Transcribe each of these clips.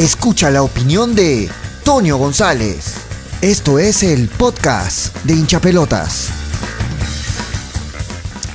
Escucha la opinión de Toño González. Esto es el podcast de hinchapelotas.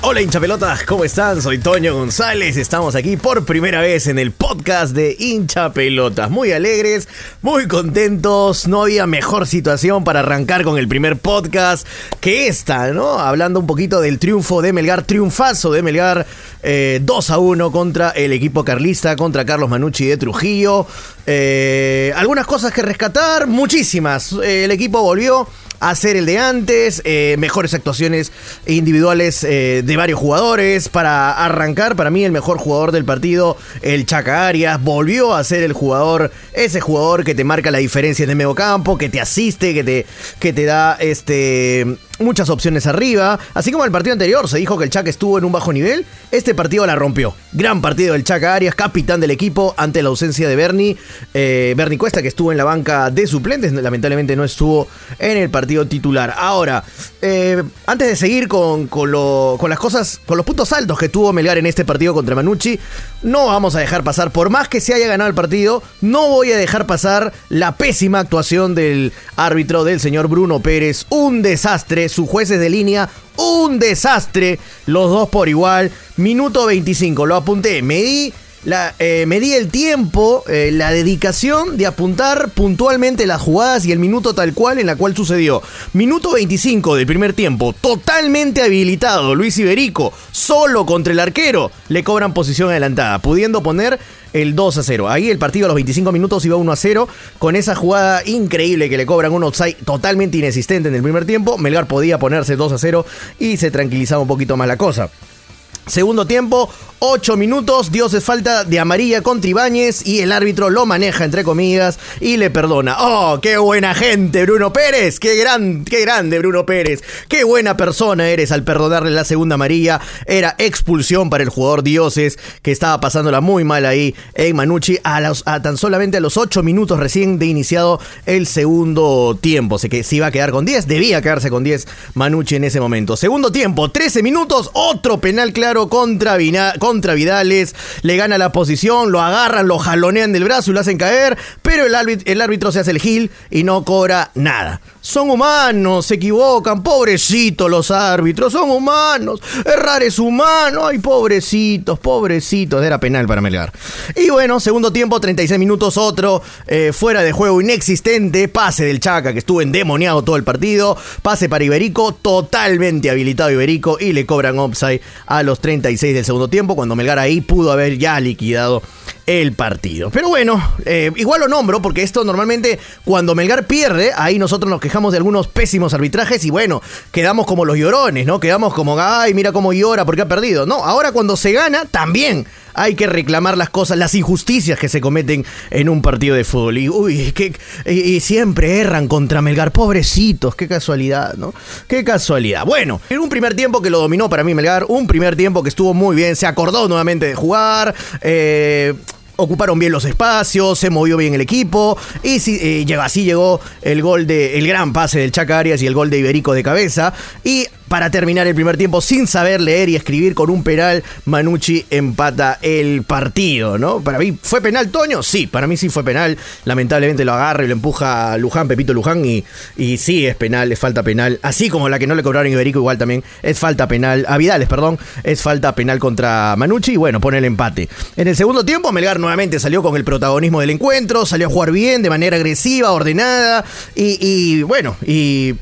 Hola hinchapelotas, ¿cómo están? Soy Toño González, estamos aquí por primera vez en el podcast de hinchapelotas. Muy alegres, muy contentos, no había mejor situación para arrancar con el primer podcast que esta, ¿no? Hablando un poquito del triunfo de Melgar, triunfazo de Melgar 2 eh, a 1 contra el equipo carlista, contra Carlos Manucci de Trujillo. Eh, algunas cosas que rescatar, muchísimas. el equipo volvió hacer el de antes, eh, mejores actuaciones individuales eh, de varios jugadores. Para arrancar, para mí el mejor jugador del partido, el Chaca Arias, volvió a ser el jugador, ese jugador que te marca la diferencia en el medio campo, que te asiste, que te, que te da este muchas opciones arriba. Así como el partido anterior se dijo que el Chaca estuvo en un bajo nivel, este partido la rompió. Gran partido del Chaca Arias, capitán del equipo ante la ausencia de Bernie. Eh, Bernie Cuesta, que estuvo en la banca de suplentes, lamentablemente no estuvo en el partido titular. Ahora, eh, antes de seguir con, con, con las cosas, con los puntos altos que tuvo Melgar en este partido contra Manucci, no vamos a dejar pasar, por más que se haya ganado el partido, no voy a dejar pasar la pésima actuación del árbitro del señor Bruno Pérez. Un desastre sus jueces de línea, un desastre, los dos por igual. Minuto 25, lo apunté, medí, la, eh, medí el tiempo, eh, la dedicación de apuntar puntualmente las jugadas y el minuto tal cual en la cual sucedió. Minuto 25 del primer tiempo, totalmente habilitado, Luis Iberico, solo contra el arquero, le cobran posición adelantada, pudiendo poner el 2 a 0. Ahí el partido a los 25 minutos iba 1 a 0 con esa jugada increíble que le cobran un offside totalmente inexistente en el primer tiempo. Melgar podía ponerse 2 a 0 y se tranquilizaba un poquito más la cosa. Segundo tiempo, 8 minutos, Dios es falta de amarilla contra Ibáñez y el árbitro lo maneja entre comillas y le perdona. ¡Oh, qué buena gente, Bruno Pérez! ¡Qué, gran, qué grande, Bruno Pérez! ¡Qué buena persona eres al perdonarle la segunda amarilla! Era expulsión para el jugador Dioses que estaba pasándola muy mal ahí en Manucci a, tan solamente a los 8 minutos recién de iniciado el segundo tiempo. Sé que se iba a quedar con 10, debía quedarse con 10 Manucci en ese momento. Segundo tiempo, 13 minutos, otro penal claro contra Vina contra Vidales, le gana la posición, lo agarran, lo jalonean del brazo y lo hacen caer, pero el árbitro, se hace el gil y no cobra nada. Son humanos, se equivocan, pobrecitos los árbitros, son humanos, errar es humano, ay pobrecitos, pobrecitos, era penal para Melgar. Y bueno, segundo tiempo, 36 minutos, otro eh, fuera de juego inexistente, pase del Chaca que estuvo endemoniado todo el partido, pase para Iberico, totalmente habilitado Iberico y le cobran offside a los 36 del segundo tiempo cuando Melgar ahí pudo haber ya liquidado el partido. Pero bueno, eh, igual lo nombro porque esto normalmente cuando Melgar pierde, ahí nosotros nos quejamos de algunos pésimos arbitrajes y bueno, quedamos como los llorones, ¿no? Quedamos como, ay, mira cómo llora porque ha perdido. No, ahora cuando se gana, también hay que reclamar las cosas, las injusticias que se cometen en un partido de fútbol. Y, uy, y, siempre erran contra Melgar. Pobrecitos, qué casualidad, ¿no? Qué casualidad. Bueno, en un primer tiempo que lo dominó para mí Melgar, un primer tiempo que estuvo muy bien, se acordó nuevamente de jugar. Eh, ocuparon bien los espacios, se movió bien el equipo y si, eh, así llegó el gol de el gran pase del Chaca Arias y el gol de Iberico de cabeza y para terminar el primer tiempo sin saber leer y escribir con un penal, Manucci empata el partido, ¿no? Para mí, ¿fue penal Toño? Sí, para mí sí fue penal. Lamentablemente lo agarra y lo empuja Luján, Pepito Luján, y, y sí es penal, es falta penal. Así como la que no le cobraron Iberico, igual también es falta penal. A Vidales, perdón, es falta penal contra Manucci y bueno, pone el empate. En el segundo tiempo, Melgar nuevamente salió con el protagonismo del encuentro, salió a jugar bien, de manera agresiva, ordenada, y bueno, y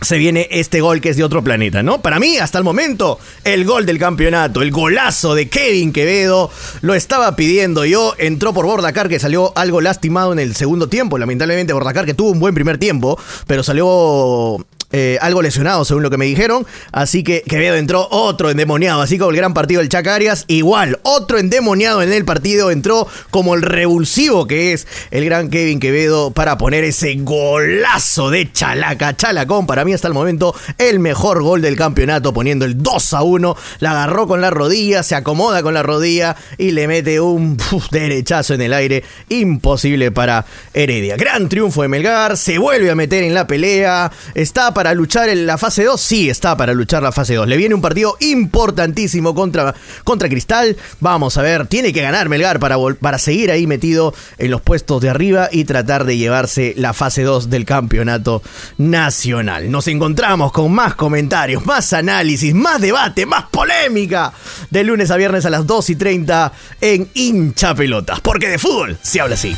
se viene este gol que es de otro planeta, ¿no? Para mí, hasta el momento, el gol del campeonato, el golazo de Kevin Quevedo, lo estaba pidiendo yo, entró por Bordacar que salió algo lastimado en el segundo tiempo, lamentablemente Bordacar que tuvo un buen primer tiempo, pero salió eh, algo lesionado, según lo que me dijeron. Así que Quevedo entró otro endemoniado, así como el gran partido del Chacarias. Igual, otro endemoniado en el partido entró como el revulsivo que es el gran Kevin Quevedo para poner ese golazo de Chalaca, Chalacón para mí hasta el momento el mejor gol del campeonato, poniendo el 2 a 1. La agarró con la rodilla, se acomoda con la rodilla y le mete un derechazo en el aire. Imposible para Heredia. Gran triunfo de Melgar, se vuelve a meter en la pelea. ¿Está para luchar en la fase 2? Sí, está para luchar la fase 2. Le viene un partido importantísimo contra, contra Cristal. Vamos a ver, tiene que ganar Melgar para, para seguir ahí metido en los puestos de arriba y tratar de llevarse la fase 2 del campeonato nacional. Nos encontramos con más comentarios, más análisis, más debate, más polémica de lunes a viernes a las 2 y 30 en hincha pelotas. Porque de fútbol se habla así.